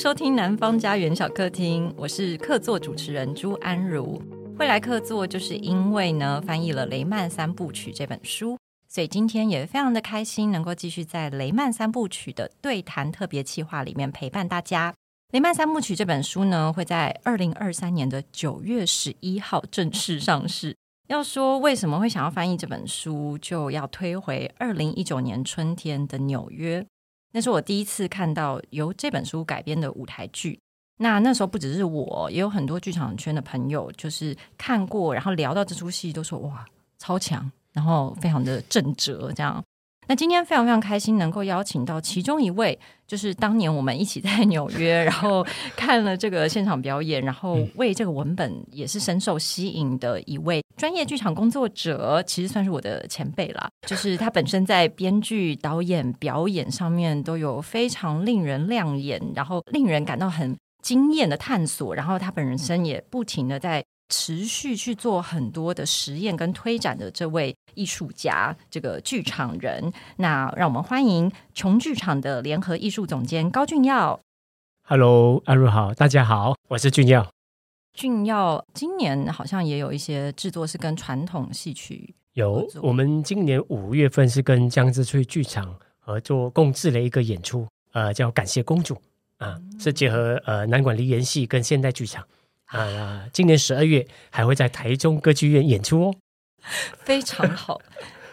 收听南方家园小客厅，我是客座主持人朱安如。会来客座，就是因为呢翻译了《雷曼三部曲》这本书，所以今天也非常的开心，能够继续在《雷曼三部曲》的对谈特别企划里面陪伴大家。《雷曼三部曲》这本书呢，会在二零二三年的九月十一号正式上市。要说为什么会想要翻译这本书，就要推回二零一九年春天的纽约，那是我第一次看到由这本书改编的舞台剧。那那时候不只是我，也有很多剧场圈的朋友，就是看过，然后聊到这出戏，都说哇，超强，然后非常的震折，这样。那今天非常非常开心，能够邀请到其中一位，就是当年我们一起在纽约，然后看了这个现场表演，然后为这个文本也是深受吸引的一位专业剧场工作者，其实算是我的前辈啦。就是他本身在编剧、导演、表演上面都有非常令人亮眼，然后令人感到很。经验的探索，然后他本身也不停的在持续去做很多的实验跟推展的这位艺术家，这个剧场人。那让我们欢迎琼剧场的联合艺术总监高俊耀。Hello，安如好，大家好，我是俊耀。俊耀今年好像也有一些制作是跟传统戏曲有，我们今年五月份是跟江之翠剧场合作共制了一个演出，呃，叫《感谢公主》。啊，是结合呃南管梨园戏跟现代剧场啊，今年十二月还会在台中歌剧院演出哦，非常好。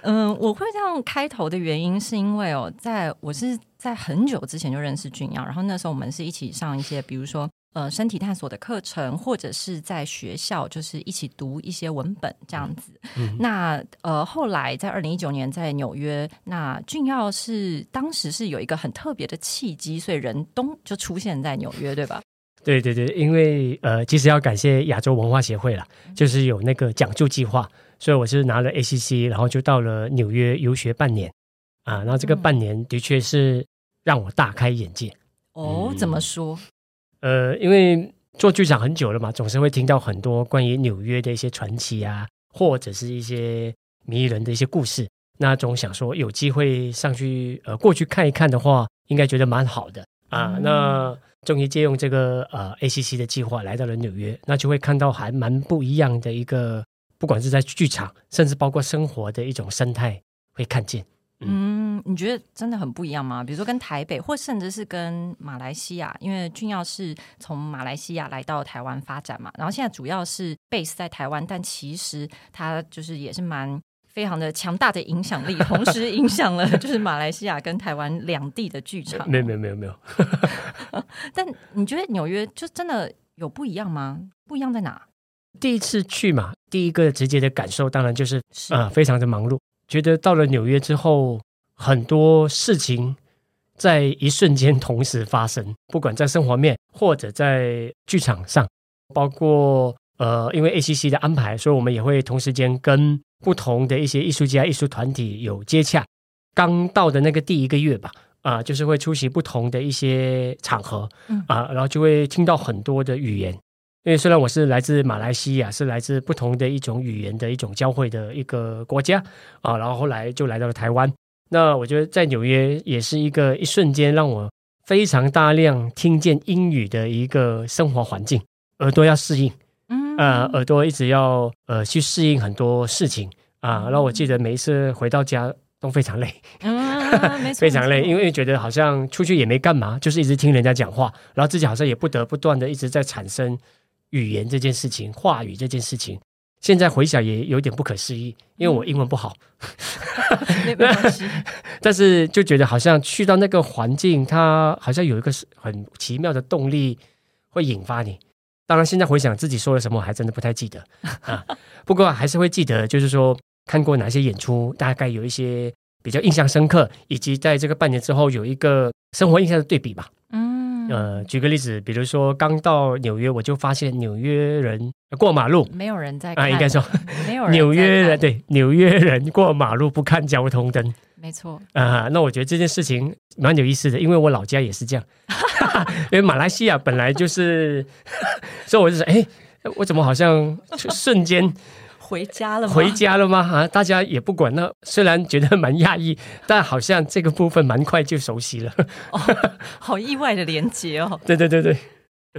嗯、呃，我会这样开头的原因是因为哦，在我是在很久之前就认识俊耀，然后那时候我们是一起上一些，比如说。呃，身体探索的课程，或者是在学校，就是一起读一些文本这样子。嗯、那呃，后来在二零一九年在纽约，那俊耀是当时是有一个很特别的契机，所以人东就出现在纽约，对吧？对对对，因为呃，其实要感谢亚洲文化协会啦，就是有那个讲助计划，所以我是拿了 ACC，然后就到了纽约游学半年啊。然后这个半年的确是让我大开眼界。嗯、哦，怎么说？呃，因为做剧场很久了嘛，总是会听到很多关于纽约的一些传奇啊，或者是一些迷人的一些故事。那总想说有机会上去呃过去看一看的话，应该觉得蛮好的啊。嗯、那终于借用这个呃 ACC 的计划来到了纽约，那就会看到还蛮不一样的一个，不管是在剧场，甚至包括生活的一种生态，会看见。嗯，你觉得真的很不一样吗？比如说跟台北，或甚至是跟马来西亚，因为俊耀是从马来西亚来到台湾发展嘛，然后现在主要是 base 在台湾，但其实他就是也是蛮非常的强大的影响力，同时影响了就是马来西亚跟台湾两地的剧场。没有没有没有没有。但你觉得纽约就真的有不一样吗？不一样在哪？第一次去嘛，第一个直接的感受当然就是啊、呃，非常的忙碌。觉得到了纽约之后，很多事情在一瞬间同时发生，不管在生活面或者在剧场上，包括呃，因为 ACC 的安排，所以我们也会同时间跟不同的一些艺术家、艺术团体有接洽。刚到的那个第一个月吧，啊、呃，就是会出席不同的一些场合，啊、呃，然后就会听到很多的语言。因为虽然我是来自马来西亚，是来自不同的一种语言的一种交汇的一个国家啊，然后后来就来到了台湾。那我觉得在纽约也是一个一瞬间让我非常大量听见英语的一个生活环境，耳朵要适应，嗯啊，耳朵一直要呃去适应很多事情啊。然后我记得每一次回到家都非常累，嗯，非常累，因为觉得好像出去也没干嘛，就是一直听人家讲话，然后自己好像也不得不断的一直在产生。语言这件事情，话语这件事情，现在回想也有点不可思议，因为我英文不好。没关系，但是就觉得好像去到那个环境，它好像有一个很奇妙的动力会引发你。当然，现在回想自己说了什么，我还真的不太记得 啊。不过还是会记得，就是说看过哪些演出，大概有一些比较印象深刻，以及在这个半年之后有一个生活印象的对比吧。嗯。呃，举个例子，比如说刚到纽约，我就发现纽约人过马路没有人在看啊，应该说没有人在纽约人对纽约人过马路不看交通灯，没错啊。那我觉得这件事情蛮有意思的，因为我老家也是这样，因为马来西亚本来就是，所以我就说，哎，我怎么好像瞬间回家了吗？回家了吗？啊，大家也不管。那虽然觉得蛮讶异，但好像这个部分蛮快就熟悉了。哦，好意外的连接哦！对对对对。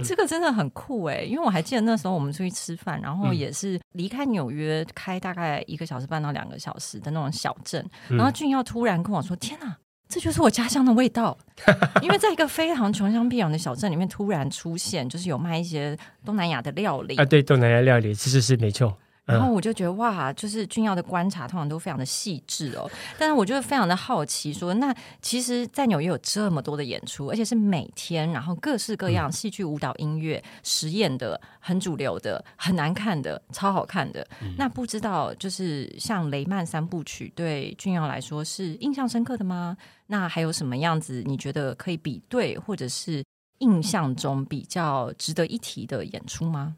这个真的很酷哎，因为我还记得那时候我们出去吃饭，然后也是离开纽约开大概一个小时半到两个小时的那种小镇，然后俊耀突然跟我说：“天哪，这就是我家乡的味道！” 因为在一个非常穷乡僻壤的小镇里面突然出现，就是有卖一些东南亚的料理啊，对，东南亚料理其实是没错。然后我就觉得哇，就是俊耀的观察通常都非常的细致哦。但是我就非常的好奇说，说那其实，在纽约有这么多的演出，而且是每天，然后各式各样戏剧、舞蹈、音乐、实验的，很主流的，很难看的，超好看的。嗯、那不知道就是像雷曼三部曲，对俊耀来说是印象深刻的吗？那还有什么样子你觉得可以比对，或者是印象中比较值得一提的演出吗？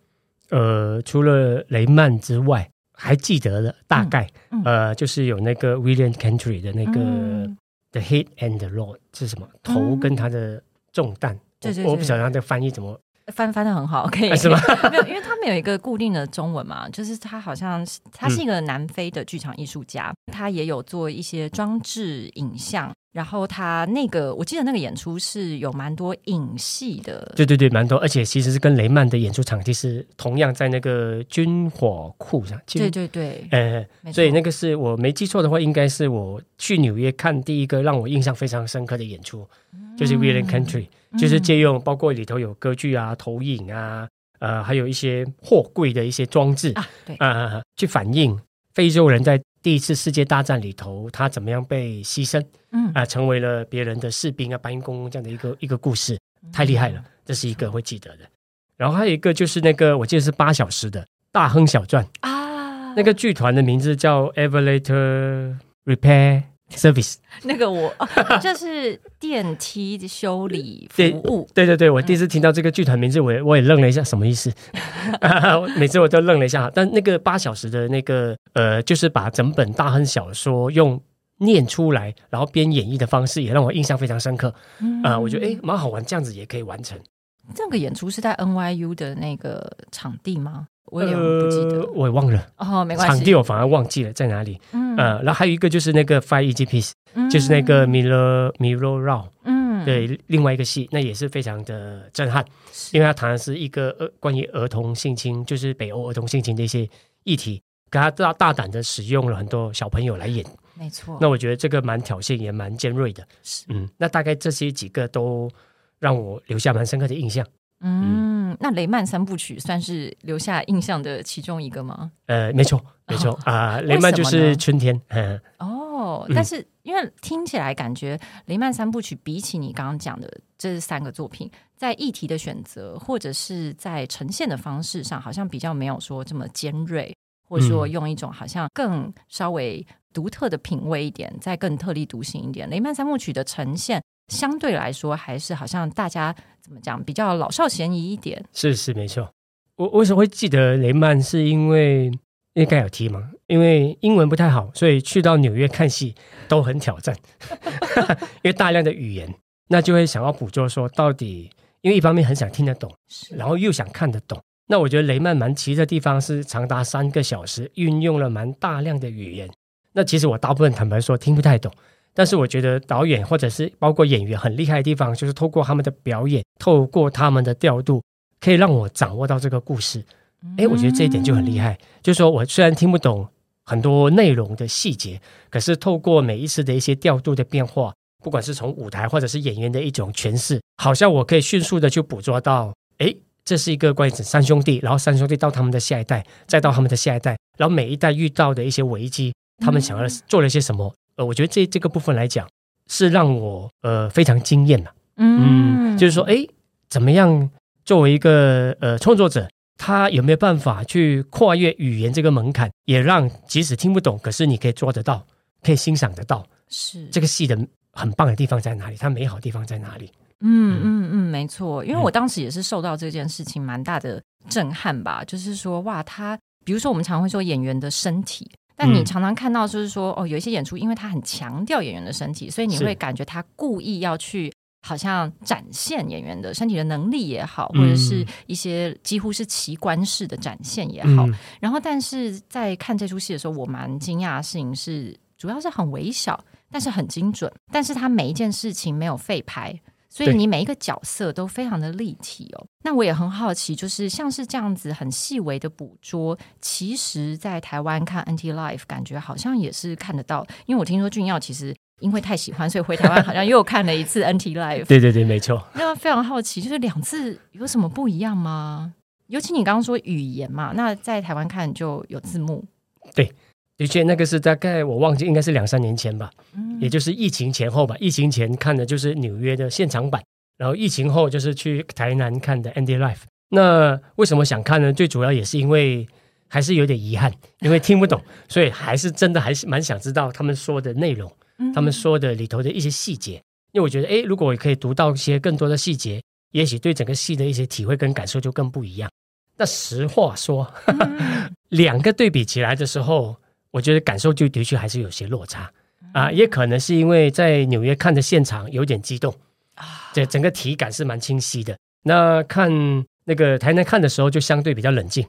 呃，除了雷曼之外，还记得的大概，嗯嗯、呃，就是有那个 William Country 的那个、嗯、The Head and the Load 是什么？头跟他的重担。对对对，我不晓得他的翻译怎么翻翻的很好，可以、啊、是吗？没有，因为他们有一个固定的中文嘛，就是他好像他是一个南非的剧场艺术家，嗯、他也有做一些装置影像。然后他那个，我记得那个演出是有蛮多影戏的，对对对，蛮多，而且其实是跟雷曼的演出场地是同样在那个军火库上。对对对，呃，所以那个是我没记错的话，应该是我去纽约看第一个让我印象非常深刻的演出，嗯、就是 William Country，、嗯、就是借用包括里头有歌剧啊、投影啊，呃，还有一些货柜的一些装置啊，对啊、呃，去反映非洲人在。第一次世界大战里头，他怎么样被牺牲？嗯啊、呃，成为了别人的士兵啊，搬运工这样的一个一个故事，太厉害了，这是一个会记得的。然后还有一个就是那个，我记得是八小时的《大亨小传》啊，那个剧团的名字叫 Evelator Repair。Service 那个我就是电梯修理服务，对对对，我第一次听到这个剧团名字，我也我也愣了一下，什么意思？每次我都愣了一下。但那个八小时的那个呃，就是把整本大亨小说用念出来，然后编演绎的方式，也让我印象非常深刻。啊、嗯呃，我觉得哎，蛮好玩，这样子也可以完成。这个演出是在 NYU 的那个场地吗？我也不记得，我也忘了。哦，没关系。场地我反而忘记了在哪里。嗯，呃，然后还有一个就是那个 Five Easy Pieces，就是那个 Milo Milo Rau，嗯，对，另外一个戏，那也是非常的震撼，因为他谈的是一个呃关于儿童性侵，就是北欧儿童性侵的一些议题，给他大大胆的使用了很多小朋友来演，没错。那我觉得这个蛮挑衅，也蛮尖锐的。是，嗯，那大概这些几个都让我留下蛮深刻的印象。嗯，那雷曼三部曲算是留下印象的其中一个吗？呃，没错，没错啊，雷曼就是春天。嗯，哦，但是因为听起来感觉雷曼三部曲比起你刚刚讲的这三个作品，在议题的选择或者是在呈现的方式上，好像比较没有说这么尖锐，或者说用一种好像更稍微独特的品味一点，再更特立独行一点。雷曼三部曲的呈现。相对来说，还是好像大家怎么讲，比较老少咸宜一点。是是没错。我为什么会记得雷曼？是因为应该有提嘛？因为英文不太好，所以去到纽约看戏都很挑战，因为大量的语言，那就会想要捕捉说到底。因为一方面很想听得懂，然后又想看得懂。那我觉得雷曼蛮奇的地方是长达三个小时，运用了蛮大量的语言。那其实我大部分坦白说听不太懂。但是我觉得导演或者是包括演员很厉害的地方，就是透过他们的表演，透过他们的调度，可以让我掌握到这个故事。哎，我觉得这一点就很厉害。就是说我虽然听不懂很多内容的细节，可是透过每一次的一些调度的变化，不管是从舞台或者是演员的一种诠释，好像我可以迅速的去捕捉到，哎，这是一个关于三兄弟，然后三兄弟到他们的下一代，再到他们的下一代，然后每一代遇到的一些危机，他们想要做了些什么。呃，我觉得这这个部分来讲，是让我呃非常惊艳的。嗯，嗯，就是说，哎，怎么样作为一个呃创作者，他有没有办法去跨越语言这个门槛，也让即使听不懂，可是你可以做得到，可以欣赏得到，是这个戏的很棒的地方在哪里？它美好的地方在哪里？嗯嗯嗯，没错，因为我当时也是受到这件事情蛮大的震撼吧，就是说，哇，他比如说我们常会说演员的身体。但你常常看到，就是说，哦，有一些演出，因为他很强调演员的身体，所以你会感觉他故意要去好像展现演员的身体的能力也好，或者是一些几乎是奇观式的展现也好。嗯、然后，但是在看这出戏的时候，我蛮惊讶的事情是，主要是很微小，但是很精准。但是他每一件事情没有废拍，所以你每一个角色都非常的立体哦。那我也很好奇，就是像是这样子很细微的捕捉，其实在台湾看 NT Live 感觉好像也是看得到。因为我听说俊耀其实。因为太喜欢，所以回台湾好像又看了一次 NT Live。对对对，没错。那非常好奇，就是两次有什么不一样吗？尤其你刚刚说语言嘛，那在台湾看就有字幕。对，的确，那个是大概我忘记，应该是两三年前吧，嗯，也就是疫情前后吧。疫情前看的就是纽约的现场版，然后疫情后就是去台南看的 Andy Life。那为什么想看呢？最主要也是因为还是有点遗憾，因为听不懂，所以还是真的还是蛮想知道他们说的内容。他们说的里头的一些细节，因为我觉得，诶，如果我可以读到一些更多的细节，也许对整个戏的一些体会跟感受就更不一样。那实话说，两个对比起来的时候，我觉得感受就的确还是有些落差啊，也可能是因为在纽约看的现场有点激动啊，这整个体感是蛮清晰的。那看那个台南看的时候，就相对比较冷静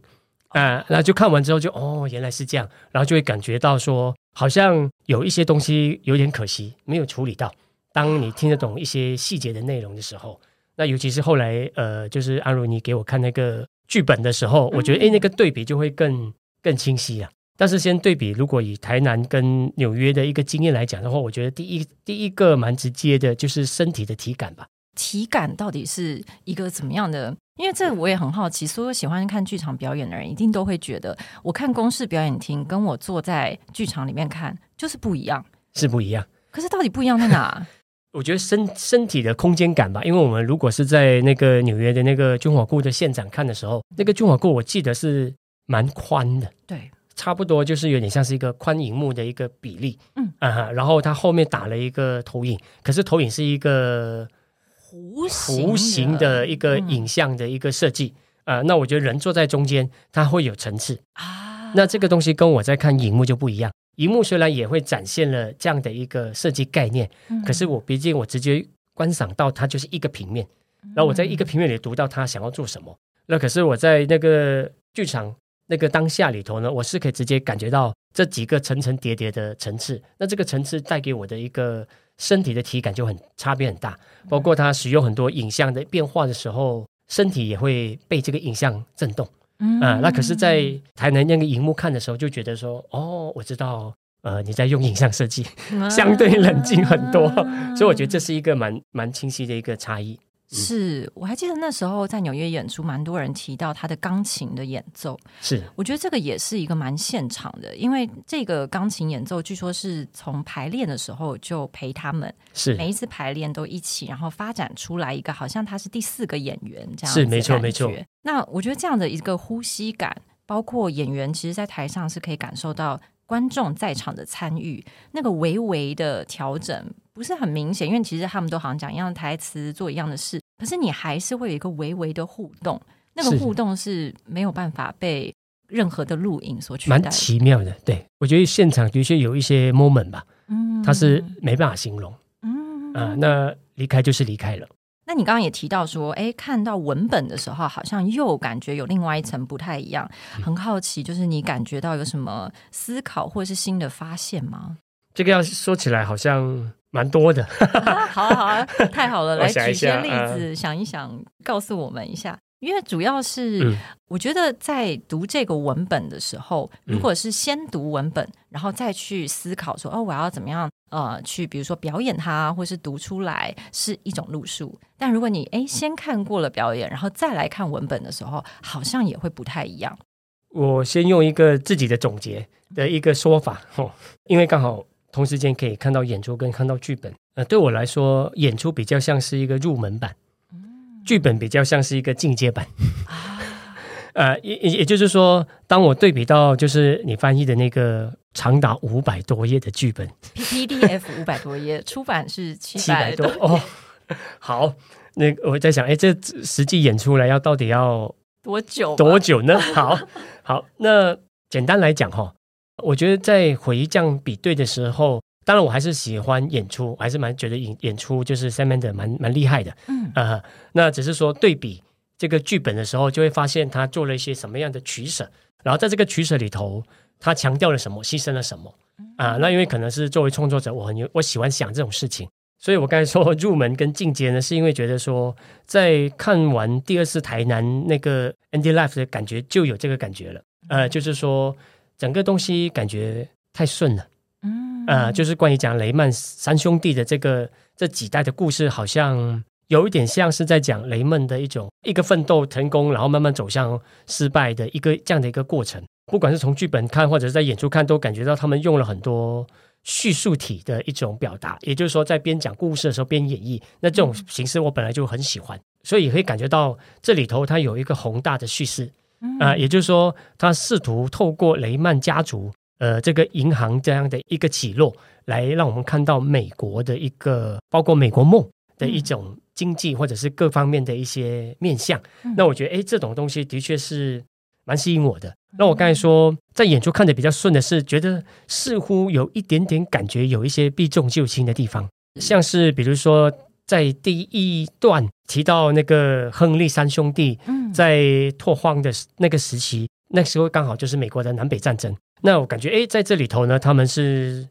啊，那就看完之后就哦，原来是这样，然后就会感觉到说。好像有一些东西有点可惜，没有处理到。当你听得懂一些细节的内容的时候，那尤其是后来，呃，就是安如你给我看那个剧本的时候，我觉得，哎，那个对比就会更更清晰啊。但是先对比，如果以台南跟纽约的一个经验来讲的话，我觉得第一第一个蛮直接的就是身体的体感吧。体感到底是一个怎么样的？因为这我也很好奇，所有喜欢看剧场表演的人一定都会觉得，我看公视表演厅跟我坐在剧场里面看就是不一样，是不一样。可是到底不一样在哪？我觉得身身体的空间感吧，因为我们如果是在那个纽约的那个军火库的现场看的时候，那个军火库我记得是蛮宽的，对，差不多就是有点像是一个宽银幕的一个比例，嗯啊，然后它后面打了一个投影，可是投影是一个。弧形的一个影像的一个设计啊、嗯呃，那我觉得人坐在中间，它会有层次啊。那这个东西跟我在看荧幕就不一样，荧幕虽然也会展现了这样的一个设计概念，嗯、可是我毕竟我直接观赏到它就是一个平面，然后我在一个平面里读到它想要做什么。那可是我在那个剧场那个当下里头呢，我是可以直接感觉到这几个层层叠叠的层次。那这个层次带给我的一个。身体的体感就很差别很大，包括他使用很多影像的变化的时候，身体也会被这个影像震动。嗯，啊，那可是，在台南那个荧幕看的时候，就觉得说，哦，我知道，呃，你在用影像设计，相对冷静很多，所以我觉得这是一个蛮蛮清晰的一个差异。是，我还记得那时候在纽约演出，蛮多人提到他的钢琴的演奏。是，我觉得这个也是一个蛮现场的，因为这个钢琴演奏据说是从排练的时候就陪他们，是每一次排练都一起，然后发展出来一个好像他是第四个演员这样。是，没错，没错。那我觉得这样的一个呼吸感，包括演员其实，在台上是可以感受到观众在场的参与，那个微微的调整不是很明显，因为其实他们都好像讲一样的台词，做一样的事。可是你还是会有一个微微的互动，那个互动是没有办法被任何的录影所取代。蛮奇妙的，对，我觉得现场的确有一些 moment 吧，嗯，它是没办法形容，嗯啊，那离开就是离开了。那你刚刚也提到说，哎，看到文本的时候，好像又感觉有另外一层不太一样，很好奇，就是你感觉到有什么思考或是新的发现吗？这个要说起来好像。蛮多的，好啊好啊，太好了！来举些例子，想一想，告诉我们一下。因为主要是，我觉得在读这个文本的时候，如果是先读文本，然后再去思考说，哦，我要怎么样呃，去比如说表演它，或是读出来，是一种路数。但如果你诶先看过了表演，然后再来看文本的时候，好像也会不太一样。我先用一个自己的总结的一个说法，哦，因为刚好。同时间可以看到演出跟看到剧本，呃，对我来说，演出比较像是一个入门版，剧本比较像是一个进阶版。呃，也也也就是说，当我对比到就是你翻译的那个长达五百多页的剧本，PDF 五百多页，出版是七百多哦。好，那我在想，哎，这实际演出来要到底要多久？多久呢？好好，那简单来讲哈。我觉得在回这样比对的时候，当然我还是喜欢演出，我还是蛮觉得演演出就是 Sam Mendes 蛮蛮厉害的。嗯啊、呃，那只是说对比这个剧本的时候，就会发现他做了一些什么样的取舍，然后在这个取舍里头，他强调了什么，牺牲了什么啊、呃？那因为可能是作为创作者，我很我喜欢想这种事情。所以我刚才说入门跟进阶呢，是因为觉得说，在看完第二次台南那个 Ending Life 的感觉，就有这个感觉了。呃，就是说整个东西感觉太顺了。嗯，呃，就是关于讲雷曼三兄弟的这个这几代的故事，好像有一点像是在讲雷曼的一种一个奋斗成功，然后慢慢走向失败的一个这样的一个过程。不管是从剧本看，或者是在演出看，都感觉到他们用了很多。叙述体的一种表达，也就是说，在边讲故事的时候边演绎，那这种形式我本来就很喜欢，所以可以感觉到这里头它有一个宏大的叙事，啊、呃，也就是说，他试图透过雷曼家族，呃，这个银行这样的一个起落，来让我们看到美国的一个，包括美国梦的一种经济或者是各方面的一些面向。那我觉得，哎，这种东西的确是。蛮吸引我的。那我刚才说，在演出看的比较顺的是，觉得似乎有一点点感觉，有一些避重就轻的地方，像是比如说在第一段提到那个亨利三兄弟在拓荒的那个时期，那时候刚好就是美国的南北战争。那我感觉，哎，在这里头呢，他们是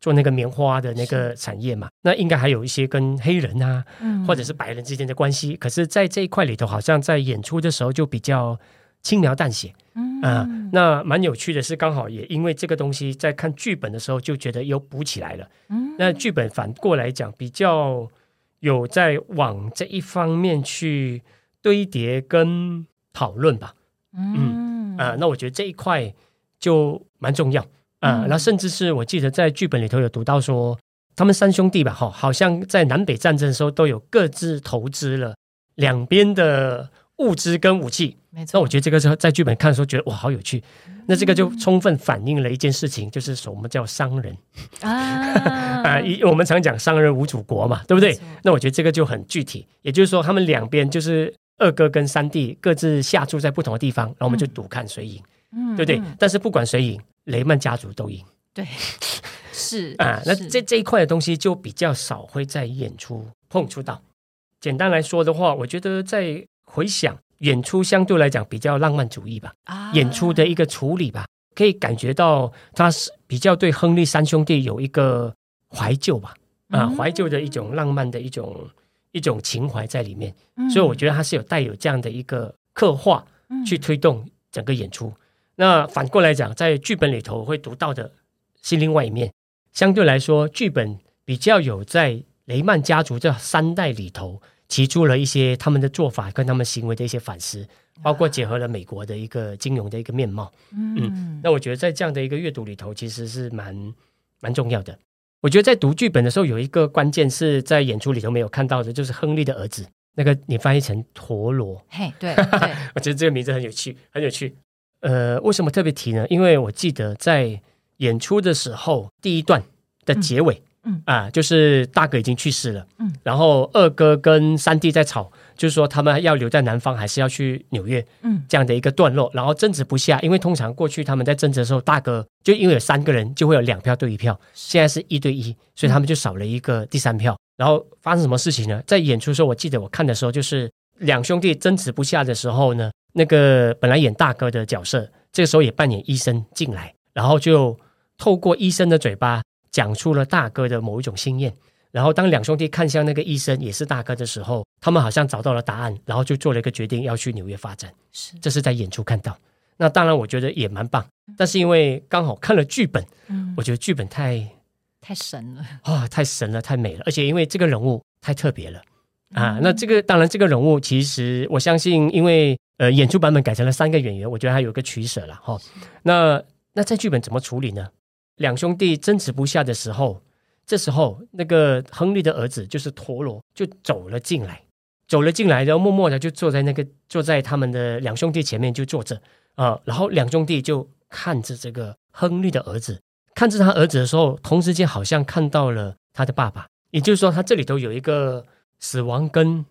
做那个棉花的那个产业嘛，那应该还有一些跟黑人啊，或者是白人之间的关系。可是，在这一块里头，好像在演出的时候就比较。轻描淡写，嗯、呃，那蛮有趣的是，刚好也因为这个东西，在看剧本的时候就觉得又补起来了。嗯，那剧本反过来讲，比较有在往这一方面去堆叠跟讨论吧。嗯，啊、呃，那我觉得这一块就蛮重要啊。那、呃、甚至是我记得在剧本里头有读到说，他们三兄弟吧，哈，好像在南北战争的时候都有各自投资了两边的。物资跟武器，没错。那我觉得这个时候在剧本看的时候，觉得哇，好有趣。那这个就充分反映了一件事情，就是我们叫商人啊？啊，一我们常讲商人无祖国嘛，对不对？那我觉得这个就很具体。也就是说，他们两边就是二哥跟三弟各自下注在不同的地方，然后我们就赌看谁赢，嗯，对不对？但是不管谁赢，雷曼家族都赢。对，是啊。那这这一块的东西就比较少会在演出碰触到。简单来说的话，我觉得在。回想演出相对来讲比较浪漫主义吧，啊、演出的一个处理吧，可以感觉到他是比较对亨利三兄弟有一个怀旧吧，啊，怀旧的一种浪漫的一种一种情怀在里面，嗯、所以我觉得他是有带有这样的一个刻画去推动整个演出。嗯、那反过来讲，在剧本里头会读到的是另外一面，相对来说，剧本比较有在雷曼家族这三代里头。提出了一些他们的做法跟他们行为的一些反思，包括结合了美国的一个金融的一个面貌。嗯，嗯，那我觉得在这样的一个阅读里头，其实是蛮蛮重要的。我觉得在读剧本的时候，有一个关键是在演出里头没有看到的，就是亨利的儿子，那个你翻译成陀螺。嘿，对，对我觉得这个名字很有趣，很有趣。呃，为什么特别提呢？因为我记得在演出的时候，第一段的结尾。嗯嗯。啊，就是大哥已经去世了，嗯，然后二哥跟三弟在吵，就是说他们要留在南方还是要去纽约，嗯，这样的一个段落，然后争执不下，因为通常过去他们在争执的时候，大哥就因为有三个人就会有两票对一票，现在是一对一，所以他们就少了一个第三票。然后发生什么事情呢？在演出的时候，我记得我看的时候，就是两兄弟争执不下的时候呢，那个本来演大哥的角色，这个时候也扮演医生进来，然后就透过医生的嘴巴。讲出了大哥的某一种心愿，然后当两兄弟看向那个医生也是大哥的时候，他们好像找到了答案，然后就做了一个决定要去纽约发展。是，这是在演出看到。那当然，我觉得也蛮棒。但是因为刚好看了剧本，嗯，我觉得剧本太太神了啊，哦，太神了，太美了。而且因为这个人物太特别了啊。那这个当然，这个人物其实我相信，因为呃演出版本改成了三个演员，我觉得还有一个取舍了哈，哦。那那在剧本怎么处理呢？两兄弟争执不下的时候，这时候那个亨利的儿子就是陀螺就走了进来，走了进来，然后默默的就坐在那个坐在他们的两兄弟前面就坐着。啊、呃，然后两兄弟就看着这个亨利的儿子，看着他儿子的时候，同时间好像看到了他的爸爸，也就是说，他这里头有一个死亡跟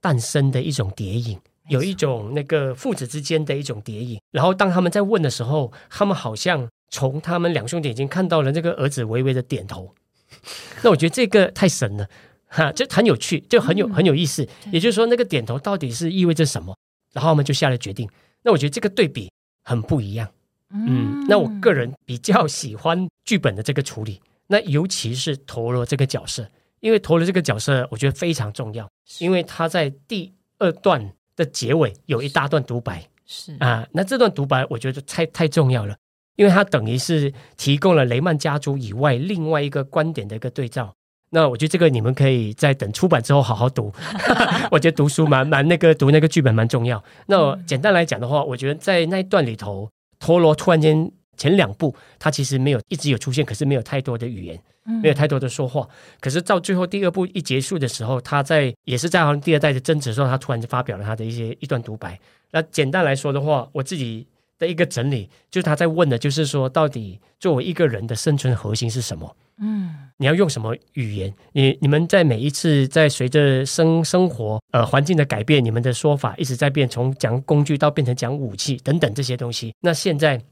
诞生的一种叠影，有一种那个父子之间的一种叠影，然后当他们在问的时候，他们好像。从他们两兄弟已经看到了那个儿子微微的点头，那我觉得这个太神了，哈，就很有趣，就很有很有意思。也就是说，那个点头到底是意味着什么？然后我们就下了决定。那我觉得这个对比很不一样。嗯，那我个人比较喜欢剧本的这个处理，那尤其是陀螺这个角色，因为陀螺这个角色我觉得非常重要，因为他在第二段的结尾有一大段独白。是啊，那这段独白我觉得太太重要了，因为它等于是提供了雷曼家族以外另外一个观点的一个对照。那我觉得这个你们可以在等出版之后好好读。我觉得读书蛮蛮那个读那个剧本蛮重要。那简单来讲的话，我觉得在那一段里头，陀螺突然间前两部他其实没有一直有出现，可是没有太多的语言，没有太多的说话。可是到最后第二部一结束的时候，他在也是在好像第二代的争执的时候，他突然就发表了他的一些一段独白。那简单来说的话，我自己的一个整理，就是他在问的，就是说，到底作为一个人的生存核心是什么？嗯，你要用什么语言？你你们在每一次在随着生生活呃环境的改变，你们的说法一直在变，从讲工具到变成讲武器等等这些东西。那现在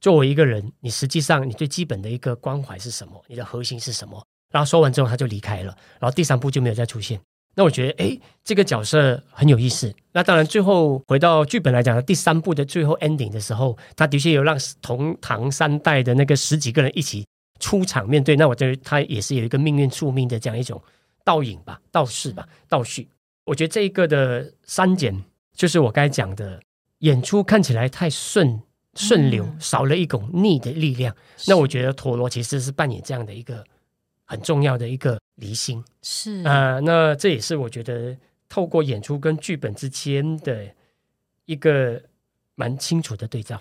作为一个人，你实际上你最基本的一个关怀是什么？你的核心是什么？然后说完之后，他就离开了，然后第三步就没有再出现。那我觉得，哎，这个角色很有意思。那当然，最后回到剧本来讲，第三部的最后 ending 的时候，他的确有让同堂三代的那个十几个人一起出场面对。那我觉得他也是有一个命运宿命的这样一种倒影吧、倒叙吧、倒叙。我觉得这一个的删减，就是我刚才讲的，演出看起来太顺顺流，少了一股逆的力量。那我觉得陀螺其实是扮演这样的一个。很重要的一个离心是啊、呃，那这也是我觉得透过演出跟剧本之间的一个蛮清楚的对照。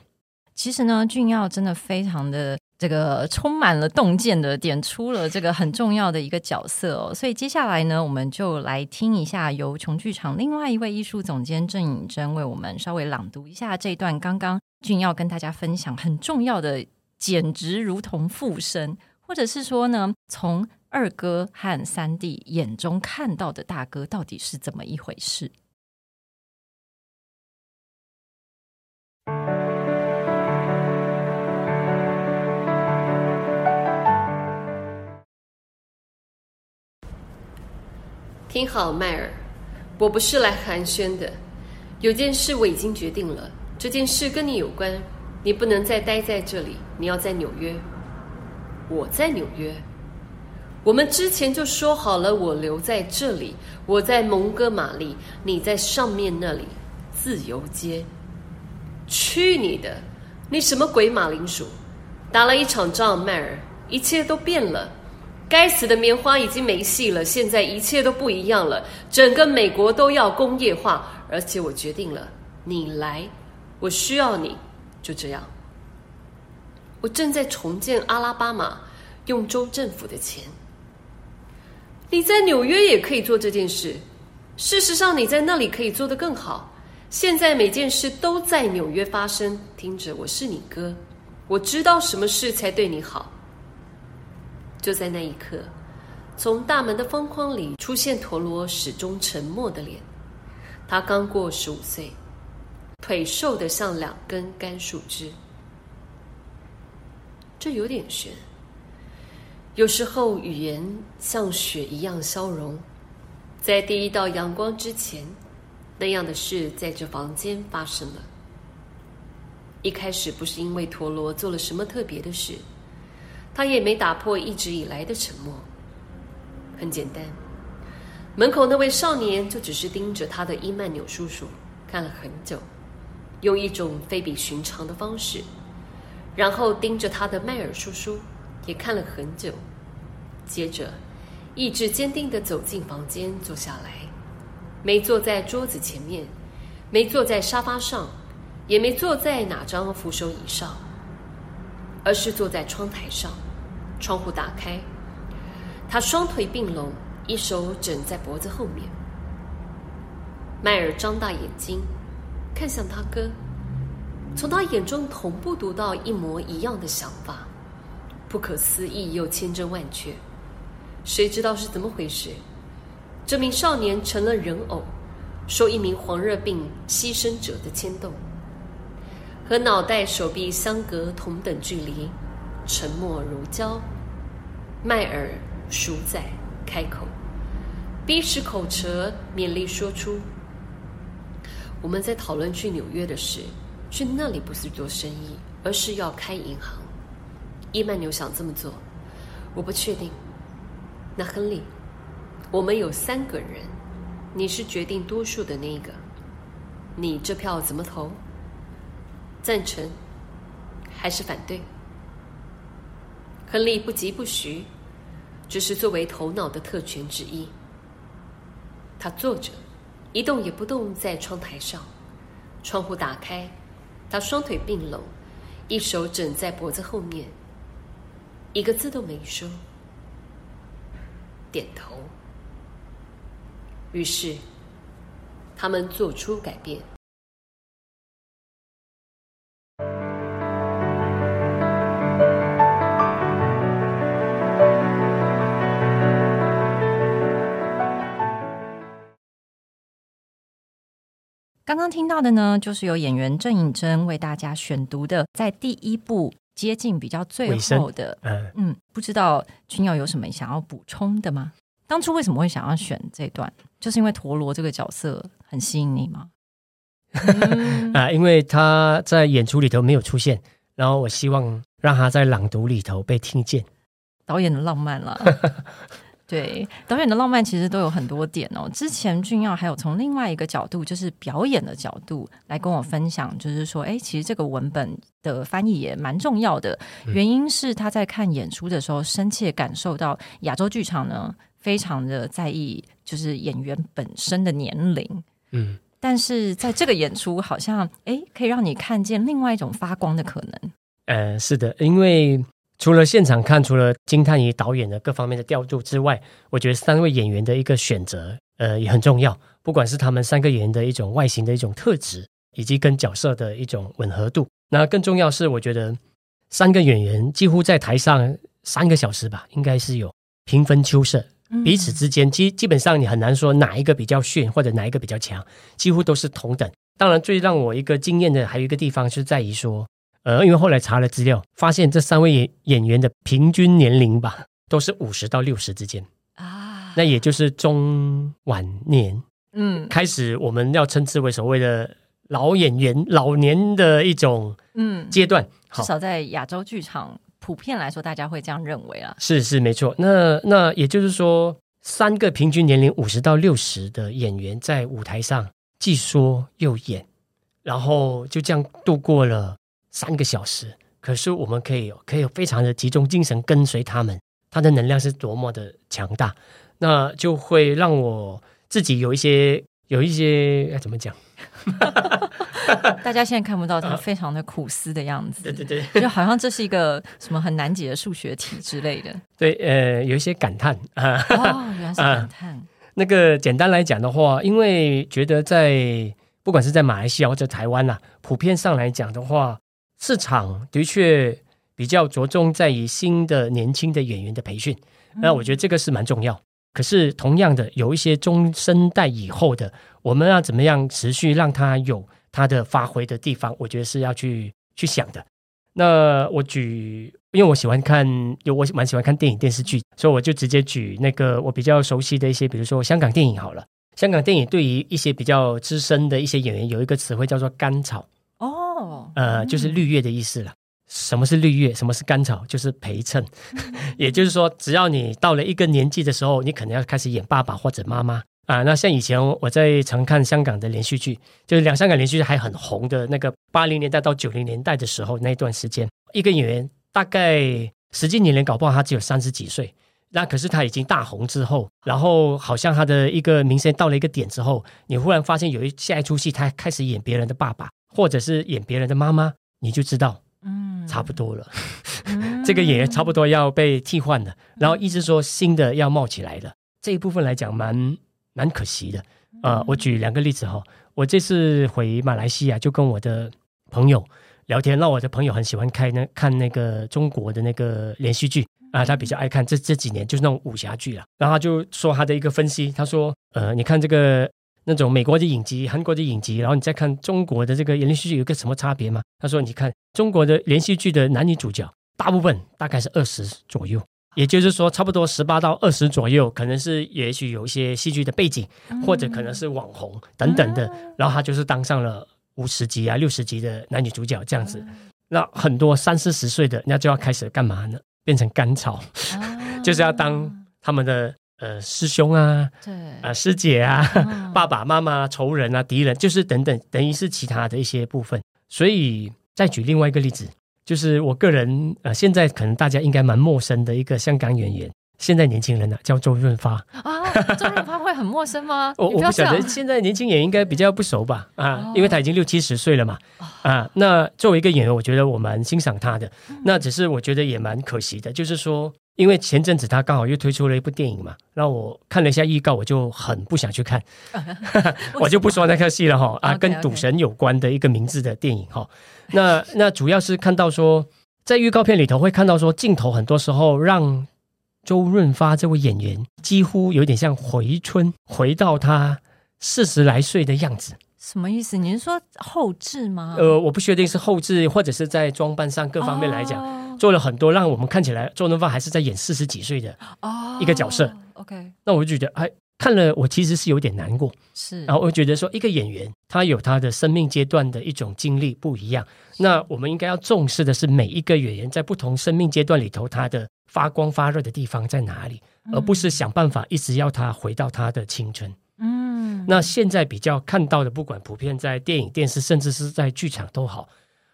其实呢，俊耀真的非常的这个充满了洞见的点出了这个很重要的一个角色哦。所以接下来呢，我们就来听一下由琼剧场另外一位艺术总监郑颖珍为我们稍微朗读一下这段刚刚俊耀跟大家分享很重要的，简直如同附身。或者是说呢，从二哥和三弟眼中看到的大哥到底是怎么一回事？听好，迈尔，我不是来寒暄的。有件事我已经决定了，这件事跟你有关，你不能再待在这里，你要在纽约。我在纽约，我们之前就说好了，我留在这里，我在蒙哥马利，你在上面那里，自由街。去你的！你什么鬼马铃薯？打了一场仗，迈尔，一切都变了。该死的棉花已经没戏了，现在一切都不一样了。整个美国都要工业化，而且我决定了，你来，我需要你，就这样。我正在重建阿拉巴马，用州政府的钱。你在纽约也可以做这件事。事实上，你在那里可以做得更好。现在每件事都在纽约发生。听着，我是你哥，我知道什么事才对你好。就在那一刻，从大门的方框里出现陀螺始终沉默的脸。他刚过十五岁，腿瘦得像两根干树枝。这有点悬。有时候语言像雪一样消融，在第一道阳光之前，那样的事在这房间发生了。一开始不是因为陀螺做了什么特别的事，他也没打破一直以来的沉默。很简单，门口那位少年就只是盯着他的伊曼纽叔叔看了很久，用一种非比寻常的方式。然后盯着他的迈尔叔叔，也看了很久。接着，意志坚定地走进房间，坐下来，没坐在桌子前面，没坐在沙发上，也没坐在哪张扶手椅上，而是坐在窗台上，窗户打开，他双腿并拢，一手枕在脖子后面。迈尔张大眼睛，看向他哥。从他眼中同步读到一模一样的想法，不可思议又千真万确。谁知道是怎么回事？这名少年成了人偶，受一名黄热病牺牲者的牵动，和脑袋、手臂相隔同等距离，沉默如胶。迈尔孰在开口，逼使口舌勉力说出。我们在讨论去纽约的事，去那里不是做生意，而是要开银行。伊曼纽想这么做，我不确定。那亨利，我们有三个人，你是决定多数的那一个，你这票怎么投？赞成还是反对？亨利不疾不徐，只是作为头脑的特权之一。他坐着，一动也不动，在窗台上，窗户打开，他双腿并拢，一手枕在脖子后面，一个字都没说，点头。于是，他们做出改变。刚刚听到的呢，就是由演员郑颖珍为大家选读的，在第一部接近比较最后的，嗯嗯，不知道君尧有什么想要补充的吗？当初为什么会想要选这段？就是因为陀螺这个角色很吸引你吗？嗯、啊，因为他在演出里头没有出现，然后我希望让他在朗读里头被听见，导演的浪漫了。对，导演的浪漫其实都有很多点哦。之前俊耀还有从另外一个角度，就是表演的角度来跟我分享，就是说，哎，其实这个文本的翻译也蛮重要的。原因是他在看演出的时候，深切感受到亚洲剧场呢，非常的在意就是演员本身的年龄。嗯，但是在这个演出，好像哎，可以让你看见另外一种发光的可能。呃，是的，因为。除了现场看，除了惊叹于导演的各方面的调度之外，我觉得三位演员的一个选择，呃，也很重要。不管是他们三个演员的一种外形的一种特质，以及跟角色的一种吻合度，那更重要是，我觉得三个演员几乎在台上三个小时吧，应该是有平分秋色，彼此之间基基本上你很难说哪一个比较逊，或者哪一个比较强，几乎都是同等。当然，最让我一个惊艳的还有一个地方是在于说。呃，因为后来查了资料，发现这三位演演员的平均年龄吧，都是五十到六十之间。啊，那也就是中晚年，嗯，开始我们要称之为所谓的老演员、老年的一种嗯。阶段，至少在亚洲剧场普遍来说，大家会这样认为啊。是是没错，那那也就是说，三个平均年龄五十到六十的演员在舞台上既说又演，然后就这样度过了。三个小时，可是我们可以有可以有非常的集中精神跟随他们，他的能量是多么的强大，那就会让我自己有一些有一些怎么讲？大家现在看不到 他非常的苦思的样子，对对对，就好像这是一个什么很难解的数学题之类的。对，呃，有一些感叹啊，哦，原来是感叹。啊，那个简单来讲的话，因为觉得在不管是在马来西亚或者台湾呐，啊，普遍上来讲的话。市场的确比较着重在于新的年轻的演员的培训，那我觉得这个是蛮重要。可是同样的，有一些中生代以后的，我们要怎么样持续让他有他的发挥的地方？我觉得是要去去想的。那我举，因为我喜欢看，有我蛮喜欢看电影电视剧，所以我就直接举那个我比较熟悉的一些，比如说香港电影好了。香港电影对于一些比较资深的一些演员，有一个词汇叫做“甘草”。哦，呃，就是绿叶的意思了。什么是绿叶？什么是甘草？就是陪衬。也就是说，只要你到了一个年纪的时候，你可能要开始演爸爸或者妈妈啊。那像以前我在常看香港的连续剧，就是两香港连续剧还很红的那个八零年代到九零年代的时候那一段时间，一个演员大概实际年龄搞不好他只有三十几岁，那可是他已经大红之后，然后好像他的一个名声到了一个点之后，你忽然发现有一下一出戏，他开始演别人的爸爸。或者是演别人的妈妈，你就知道，嗯，差不多了。嗯、这个演员差不多要被替换了，然后一直说新的要冒起来了。这一部分来讲蛮蛮可惜的。呃，我举两个例子哈。我这次回马来西亚，就跟我的朋友聊天，那我的朋友很喜欢看那看那个中国的那个连续剧啊，他比较爱看这这几年就是那种武侠剧啊。然后他就说他的一个分析，他说，呃，你看这个。那种美国的影集、韩国的影集，然后你再看中国的这个连续剧，有个什么差别吗？他说：“你看中国的连续剧的男女主角，大部分大概是二十左右，也就是说，差不多十八到二十左右，可能是也许有一些戏剧的背景，嗯、或者可能是网红等等的，嗯、然后他就是当上了五十集啊、六十集的男女主角这样子。嗯、那很多三四十岁的，那就要开始干嘛呢？变成甘草，嗯、就是要当他们的呃师兄啊，对，啊、呃、师姐啊，嗯、爸爸妈妈、仇人啊、敌人，就是等等，等于是其他的一些部分。所以再举另外一个例子。就是我个人呃，现在可能大家应该蛮陌生的一个香港演员，现在年轻人呢、啊、叫周润发啊，周润发会很陌生吗？我我不晓得，现在年轻演员应该比较不熟吧啊，哦、因为他已经六七十岁了嘛啊。那作为一个演员，我觉得我蛮欣赏他的，那只是我觉得也蛮可惜的，就是说。因为前阵子他刚好又推出了一部电影嘛，那我看了一下预告，我就很不想去看，我就不说那个戏了哈啊，跟赌神有关的一个名字的电影哈。那那主要是看到说，在预告片里头会看到说，镜头很多时候让周润发这位演员几乎有点像回春，回到他四十来岁的样子。什么意思？你是说后置吗？呃，我不确定是后置或者是在装扮上各方面来讲。哦做了很多让我们看起来周润发还是在演四十几岁的一个角色。Oh, OK，那我就觉得，哎，看了我其实是有点难过。是，然后我觉得说，一个演员他有他的生命阶段的一种经历不一样。那我们应该要重视的是每一个演员在不同生命阶段里头他的发光发热的地方在哪里，嗯、而不是想办法一直要他回到他的青春。嗯，那现在比较看到的，不管普遍在电影、电视，甚至是在剧场都好。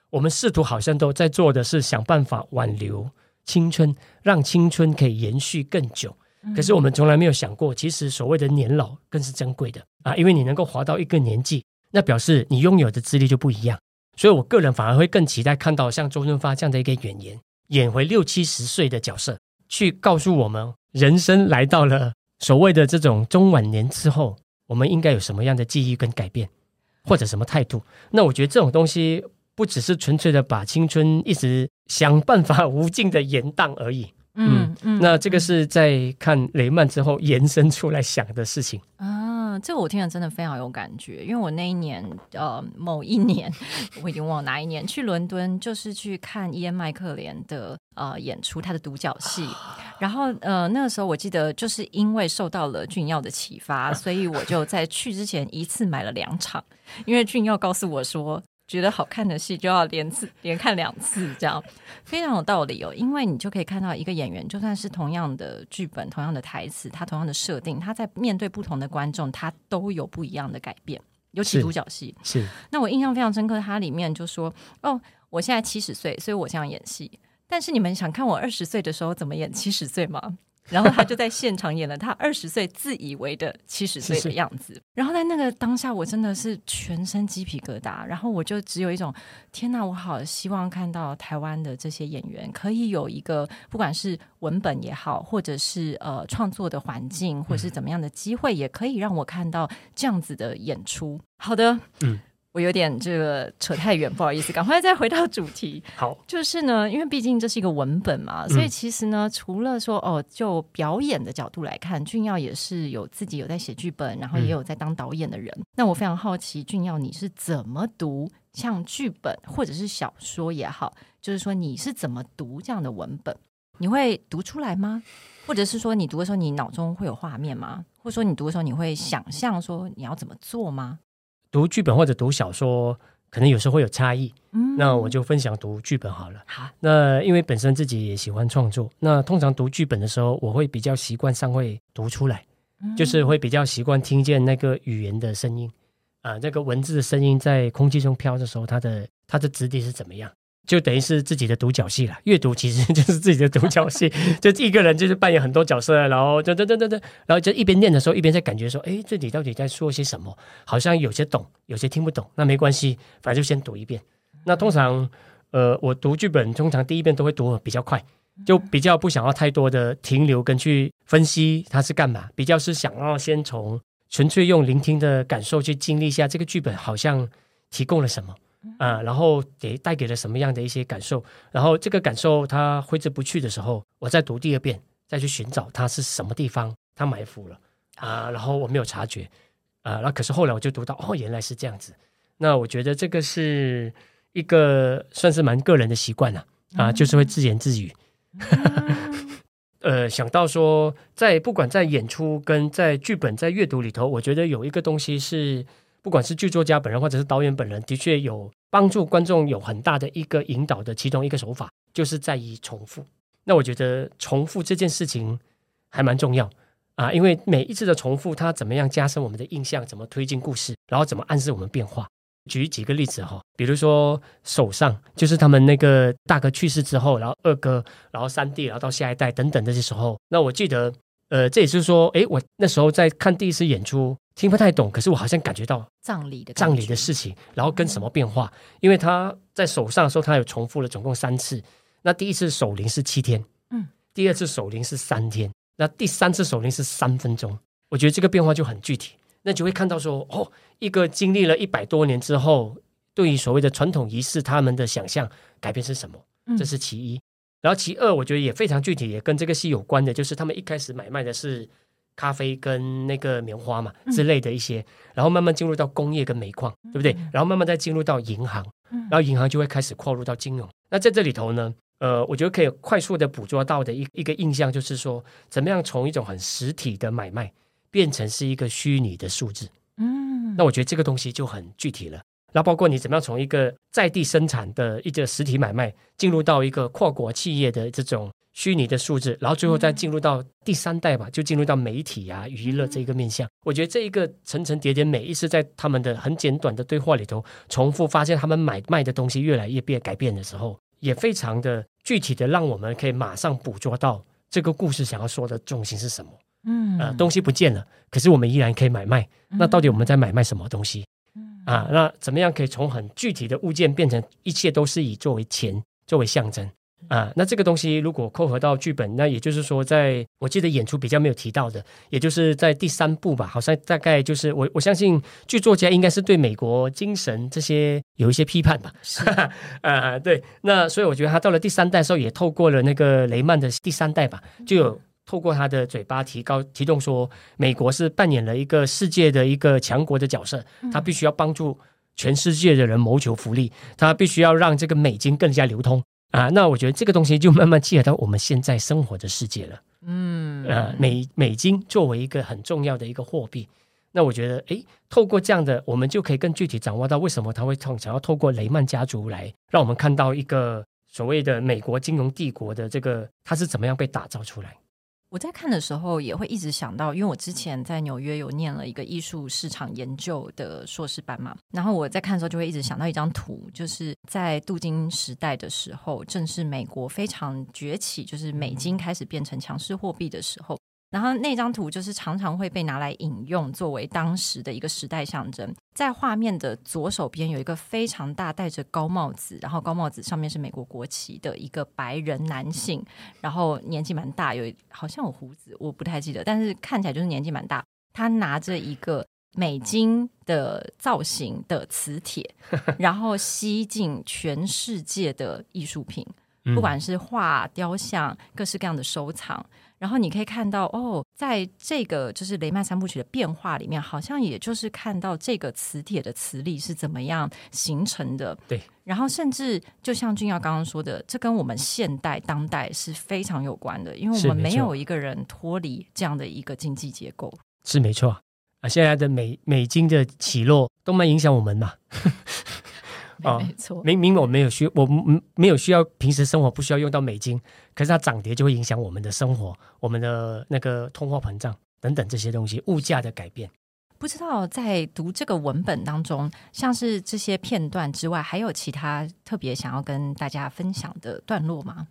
我们试图好像都在做的是想办法挽留青春，让青春可以延续更久。可是我们从来没有想过，其实所谓的年老更是珍贵的啊！因为你能够活到一个年纪，那表示你拥有的资历就不一样。所以我个人反而会更期待看到像周润发这样的一个演员，演回六七十岁的角色，去告诉我们，人生来到了所谓的这种中晚年之后，我们应该有什么样的记忆跟改变，或者什么态度。那我觉得这种东西。不只是纯粹的把青春一直想办法无尽的延宕而已，嗯嗯，那这个是在看雷曼之后延伸出来想的事情啊，这个我听了真的非常有感觉，因为我那一年呃某一年我已经忘了哪一年去伦敦，就是去看伊恩麦克连的呃演出，他的独角戏，然后呃那个时候我记得就是因为受到了俊耀的启发，所以我就在去之前一次买了两场，因为俊耀告诉我说。觉得好看的戏就要连次连看两次，这样非常有道理哦。因为你就可以看到一个演员，就算是同样的剧本、同样的台词、他同样的设定，他在面对不同的观众，他都有不一样的改变。尤其独角戏，是。那我印象非常深刻，他里面就说：“哦，我现在七十岁，所以我这样演戏。但是你们想看我二十岁的时候怎么演七十岁吗？”然后他就在现场演了他二十岁自以为的七十岁的样子，是是，然后在那个当下，我真的是全身鸡皮疙瘩。然后我就只有一种天哪，我好希望看到台湾的这些演员可以有一个，不管是文本也好，或者是呃创作的环境，或者是怎么样的机会，也可以让我看到这样子的演出。好的，嗯。我有点这个扯太远，不好意思，赶快再回到主题。好，就是呢，因为毕竟这是一个文本嘛，所以其实呢，除了说哦，就表演的角度来看，俊耀也是有自己有在写剧本，然后也有在当导演的人。嗯、那我非常好奇，俊耀你是怎么读像剧本或者是小说也好，就是说你是怎么读这样的文本？你会读出来吗？或者是说你读的时候，你脑中会有画面吗？或者说你读的时候，你会想象说你要怎么做吗？读剧本或者读小说，可能有时候会有差异。嗯，那我就分享读剧本好了。好，那因为本身自己也喜欢创作，那通常读剧本的时候，我会比较习惯上会读出来，嗯、就是会比较习惯听见那个语言的声音啊，那、个文字的声音在空气中飘的时候，它的它的质地是怎么样。就等于是自己的独角戏了，阅读其实 就是自己的独角戏，就一个人就是扮演很多角色，然后噔噔噔噔噔，然后就一边念的时候，一边在感觉说，哎，这里到底在说些什么？好像有些懂，有些听不懂，那没关系，反正就先读一遍。那通常，呃，我读剧本通常第一遍都会读比较快，就比较不想要太多的停留跟去分析它是干嘛，比较是想要先从纯粹用聆听的感受去经历一下这个剧本好像提供了什么。啊，然后给带给了什么样的一些感受？然后这个感受它挥之不去的时候，我再读第二遍，再去寻找它是什么地方它埋伏了啊，然后我没有察觉啊，那可是后来我就读到哦，原来是这样子。那我觉得这个是一个算是蛮个人的习惯了啊，就是会自言自语。呃想到说，在不管在演出跟在剧本在阅读里头，我觉得有一个东西是，不管是剧作家本人或者是导演本人，的确有帮助观众有很大的一个引导的其中一个手法，就是在于重复。那我觉得重复这件事情还蛮重要啊，因为每一次的重复，它怎么样加深我们的印象，怎么推进故事，然后怎么暗示我们变化。举几个例子哈，比如说手上，就是他们那个大哥去世之后，然后二哥，然后三弟，然后到下一代等等这些时候，那我记得，呃，这也就是说，诶，我那时候在看第一次演出，听不太懂，可是我好像感觉到葬礼的葬礼的事情，然后跟什么变化，因为他在手上的时候，他有重复了总共三次，那第一次守灵是七天，嗯，第二次守灵是三天，那第三次守灵是三分钟，我觉得这个变化就很具体。那就会看到说，哦，一个经历了一百多年之后，对于所谓的传统仪式，他们的想象改变是什么？这是其一。嗯、然后其二，我觉得也非常具体，也跟这个戏有关的，就是他们一开始买卖的是咖啡跟那个棉花嘛之类的一些，嗯、然后慢慢进入到工业跟煤矿，对不对？然后慢慢再进入到银行，然后银行就会开始扩入到金融。那在这里头呢，呃，我觉得可以快速的捕捉到的一一个印象，就是说，怎么样从一种很实体的买卖。变成是一个虚拟的数字，嗯，那我觉得这个东西就很具体了。那包括你怎么样从一个在地生产的一个实体买卖，进入到一个跨国企业的这种虚拟的数字，然后最后再进入到第三代吧，就进入到媒体啊、娱乐这一个面向。我觉得这一个层层叠叠，每一次在他们的很简短的对话里头重复，发现他们买卖的东西越来越变改变的时候，也非常的具体的，让我们可以马上捕捉到这个故事想要说的重心是什么。嗯，呃，东西不见了，可是我们依然可以买卖。那到底我们在买卖什么东西？嗯，啊，那怎么样可以从很具体的物件变成一切都是以作为钱作为象征？啊，那这个东西如果扣合到剧本，那也就是说，在我记得演出比较没有提到的，也就是在第三部吧，好像大概就是我我相信剧作家应该是对美国精神这些有一些批判吧。是 啊，对。那所以我觉得他到了第三代的时候，也透过了那个雷曼的第三代吧，就有。透过他的嘴巴提高提动说，美国是扮演了一个世界的一个强国的角色，他必须要帮助全世界的人谋求福利，他必须要让这个美金更加流通啊。那我觉得这个东西就慢慢契合到我们现在生活的世界了。嗯，呃，美美金作为一个很重要的一个货币，那我觉得，诶，透过这样的，我们就可以更具体掌握到为什么他会想要透过雷曼家族来让我们看到一个所谓的美国金融帝国的这个它是怎么样被打造出来。我在看的时候也会一直想到，因为我之前在纽约有念了一个艺术市场研究的硕士班嘛，然后我在看的时候就会一直想到一张图，就是在镀金时代的时候，正是美国非常崛起，就是美金开始变成强势货币的时候。然后那张图就是常常会被拿来引用，作为当时的一个时代象征。在画面的左手边有一个非常大戴着高帽子，然后高帽子上面是美国国旗的一个白人男性，然后年纪蛮大，有好像有胡子，我不太记得，但是看起来就是年纪蛮大。他拿着一个美金的造型的磁铁，然后吸进全世界的艺术品，不管是画、雕像，各式各样的收藏。然后你可以看到，哦，在这个就是雷曼三部曲的变化里面，好像也就是看到这个磁铁的磁力是怎么样形成的。对。然后甚至就像俊耀刚刚说的，这跟我们现代当代是非常有关的，因为我们没有一个人脱离这样的一个经济结构。是没错啊，现在的美美金的起落都蛮影响我们嘛。哦，没错，明明我没有需，我们没有需要，平时生活不需要用到美金，可是它涨跌就会影响我们的生活，我们的那个通货膨胀等等这些东西，物价的改变。不知道在读这个文本当中，像是这些片段之外，还有其他特别想要跟大家分享的段落吗？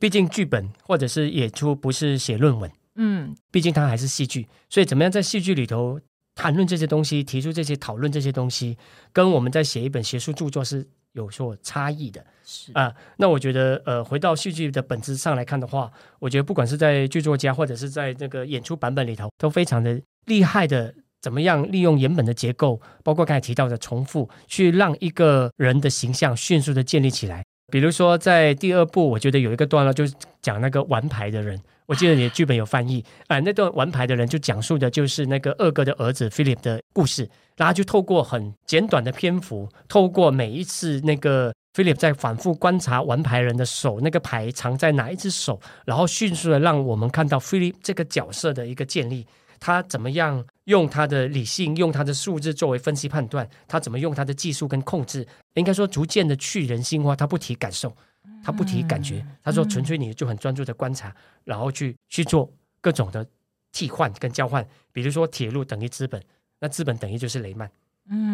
毕竟剧本或者是演出不是写论文，嗯，毕竟它还是戏剧，所以怎么样在戏剧里头谈论这些东西，提出这些讨论这些东西，跟我们在写一本学术著作是有所差异的。是啊，那我觉得，呃，回到戏剧的本质上来看的话，我觉得不管是在剧作家或者是在那个演出版本里头，都非常的厉害的，怎么样利用原本的结构，包括刚才提到的重复，去让一个人的形象迅速的建立起来。比如说在第二部，我觉得有一个段落就是讲那个玩牌的人。我记得你的剧本有翻译，啊，那段玩牌的人就讲述的就是那个二哥的儿子 Philip 的故事，然后就透过很简短的篇幅，透过每一次那个 Philip 在反复观察玩牌人的手，那个牌藏在哪一只手，然后迅速的让我们看到 Philip 这个角色的一个建立，他怎么样用他的理性，用他的数字作为分析判断，他怎么用他的技术跟控制，应该说逐渐的去人性化，他不提感受，他不提感觉，他说纯粹你就很专注的观察，然后去去做各种的替换跟交换，比如说铁路等于资本，那资本等于就是雷曼，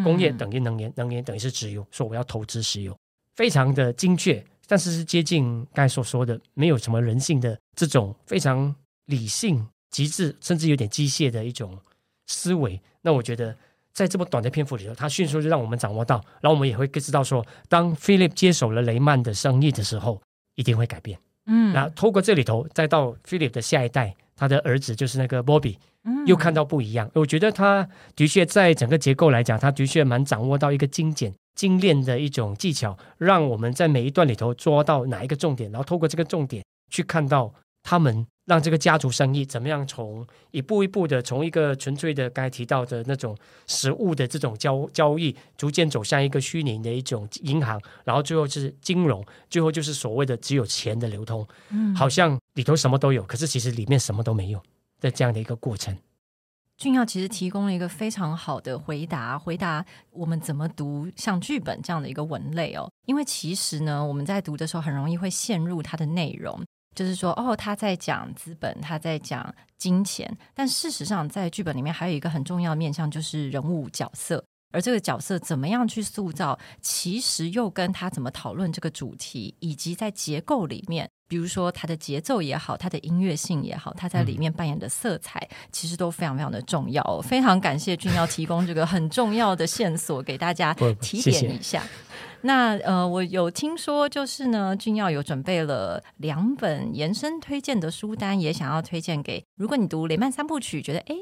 工业等于能源，能源等于是石油，说我要投资石油。非常的精确，但是是接近刚才所说的，没有什么人性的这种非常理性、极致，甚至有点机械的一种思维。那我觉得，在这么短的篇幅里头，他迅速就让我们掌握到，然后我们也会知道说，当 Philip 接手了雷曼的生意的时候，一定会改变。嗯，那透过这里头，再到 Philip 的下一代，他的儿子就是那个 Bobby，又看到不一样。我觉得他的确在整个结构来讲，他的确蛮掌握到一个精简。精炼的一种技巧，让我们在每一段里头抓到哪一个重点，然后透过这个重点去看到他们让这个家族生意怎么样从一步一步的从一个纯粹的刚才提到的那种实物的这种交交易，逐渐走向一个虚拟的一种银行，然后最后是金融，最后就是所谓的只有钱的流通，嗯，好像里头什么都有，可是其实里面什么都没有的这样的一个过程。俊耀其实提供了一个非常好的回答，回答我们怎么读像剧本这样的一个文类哦。因为其实呢，我们在读的时候很容易会陷入它的内容，就是说，哦，他在讲资本，他在讲金钱，但事实上在剧本里面还有一个很重要的面向，就是人物角色。而这个角色怎么样去塑造，其实又跟他怎么讨论这个主题，以及在结构里面，比如说它的节奏也好，它的音乐性也好，它在里面扮演的色彩，嗯、其实都非常非常的重要。非常感谢俊耀提供这个很重要的线索给大家提点一下。谢谢。那呃，我有听说，就是呢，俊耀有准备了两本延伸推荐的书单，也想要推荐给如果你读雷曼三部曲，觉得哎。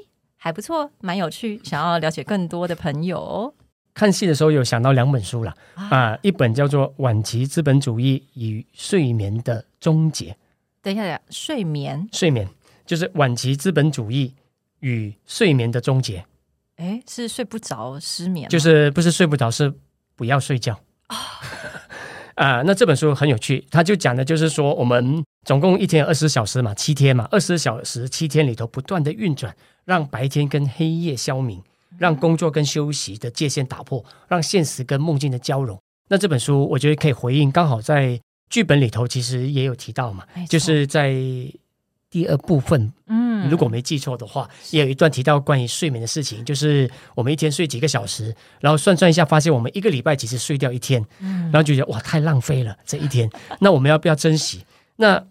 还不错，蛮有趣。想要了解更多的朋友，看戏的时候有想到两本书了啊、呃，一本叫做《晚期资本主义与睡眠的终结》。等一下，睡眠，睡眠就是晚期资本主义与睡眠的终结。哎，是睡不着，失眠？就是不是睡不着，是不要睡觉 啊。啊、呃，那这本书很有趣，它就讲的就是说，我们总共一天二十四小时嘛，七天嘛，二十四小时七天里头不断的运转。让白天跟黑夜消弭，让工作跟休息的界限打破，让现实跟梦境的交融。那这本书我觉得可以回应，刚好在剧本里头其实也有提到嘛，就是在第二部分，嗯，如果没记错的话，也有一段提到关于睡眠的事情，就是我们一天睡几个小时，然后算算一下，发现我们一个礼拜其实睡掉一天，然后就觉得哇，太浪费了这一天，那我们要不要珍惜？那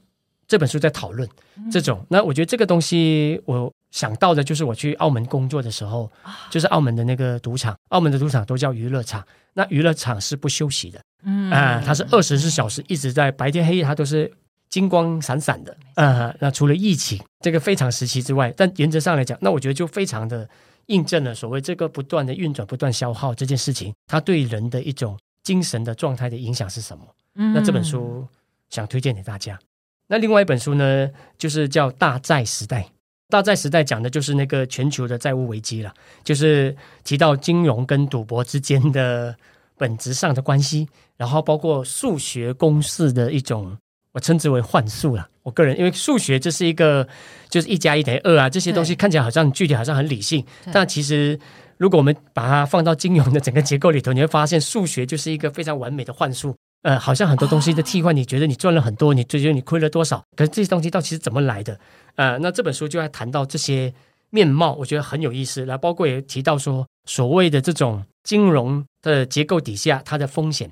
这本书在讨论这种，那我觉得这个东西我。想到的就是我去澳门工作的时候，就是澳门的那个赌场，澳门的赌场都叫娱乐场。那娱乐场是不休息的，嗯啊、呃，它是二十四小时一直在白天黑夜，它都是金光闪闪的。啊、呃，那除了疫情这个非常时期之外，但原则上来讲，那我觉得就非常的印证了所谓这个不断的运转、不断消耗这件事情，它对人的一种精神的状态的影响是什么？嗯，那这本书想推荐给大家。那另外一本书呢，就是叫《大债时代》。大债时代讲的就是那个全球的债务危机了，就是提到金融跟赌博之间的本质上的关系，然后包括数学公式的一种，我称之为幻术了。我个人因为数学这是一个，就是一加一等于二啊，这些东西看起来好像具体好像很理性，但其实如果我们把它放到金融的整个结构里头，你会发现数学就是一个非常完美的幻术。呃，好像很多东西的替换，你觉得你赚了很多，你觉得你亏了多少？可是这些东西到底是怎么来的？呃，那这本书就在谈到这些面貌，我觉得很有意思。然后包括也提到说，所谓的这种金融的结构底下，它的风险，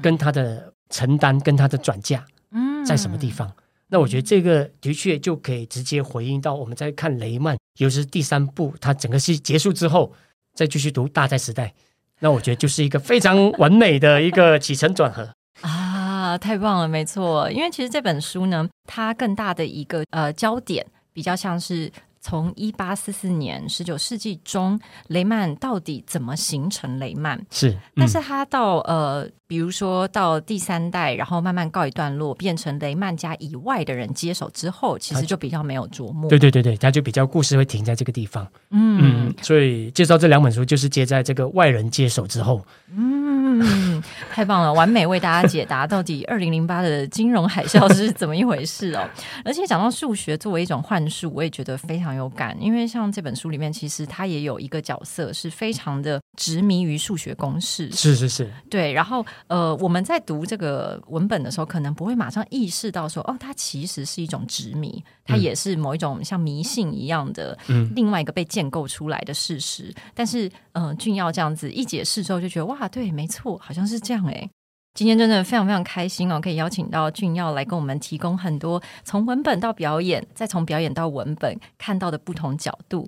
跟它的承担，跟它的转嫁，嗯在什么地方？那我觉得这个的确就可以直接回应到我们在看雷曼，尤其是第三部，它整个戏结束之后，再继续读大债时代。那我觉得就是一个非常完美的一个起承转合啊，太棒了，没错。因为其实这本书呢，它更大的一个呃焦点，比较像是从一八四四年十九世纪中，雷曼到底怎么形成雷曼？是，嗯、但是它到呃。比如说到第三代，然后慢慢告一段落，变成雷曼家以外的人接手之后，其实就比较没有琢磨。对对对对，他就比较故事会停在这个地方。嗯嗯，所以介绍这两本书就是接在这个外人接手之后。嗯，太棒了，完美为大家解答到底 二零零八的金融海啸是怎么一回事哦。而且讲到数学作为一种幻术，我也觉得非常有感，因为像这本书里面，其实它也有一个角色是非常的执迷于数学公式。是是是，对。然后呃，我们在读这个文本的时候，可能不会马上意识到说，哦，它其实是一种执迷，它也是某一种像迷信一样的，嗯，另外一个被建构出来的事实。嗯、但是，嗯、呃，俊耀这样子一解释之后，就觉得哇，对，没错，好像是这样哎。今天真的非常非常开心哦，可以邀请到俊耀来跟我们提供很多从文本到表演，再从表演到文本看到的不同角度。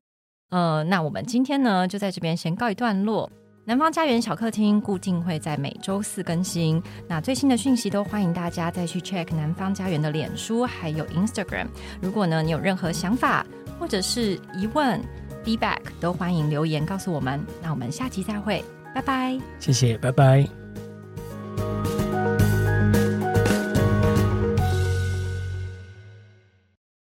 呃，那我们今天呢，就在这边先告一段落。南方家园小客厅固定会在每周四更新，那最新的讯息都欢迎大家再去 check 南方家园的脸书还有 Instagram。如果呢，你有任何想法或者是疑问，feedback 都欢迎留言告诉我们。那我们下期再会，拜拜。谢谢，拜拜。thank you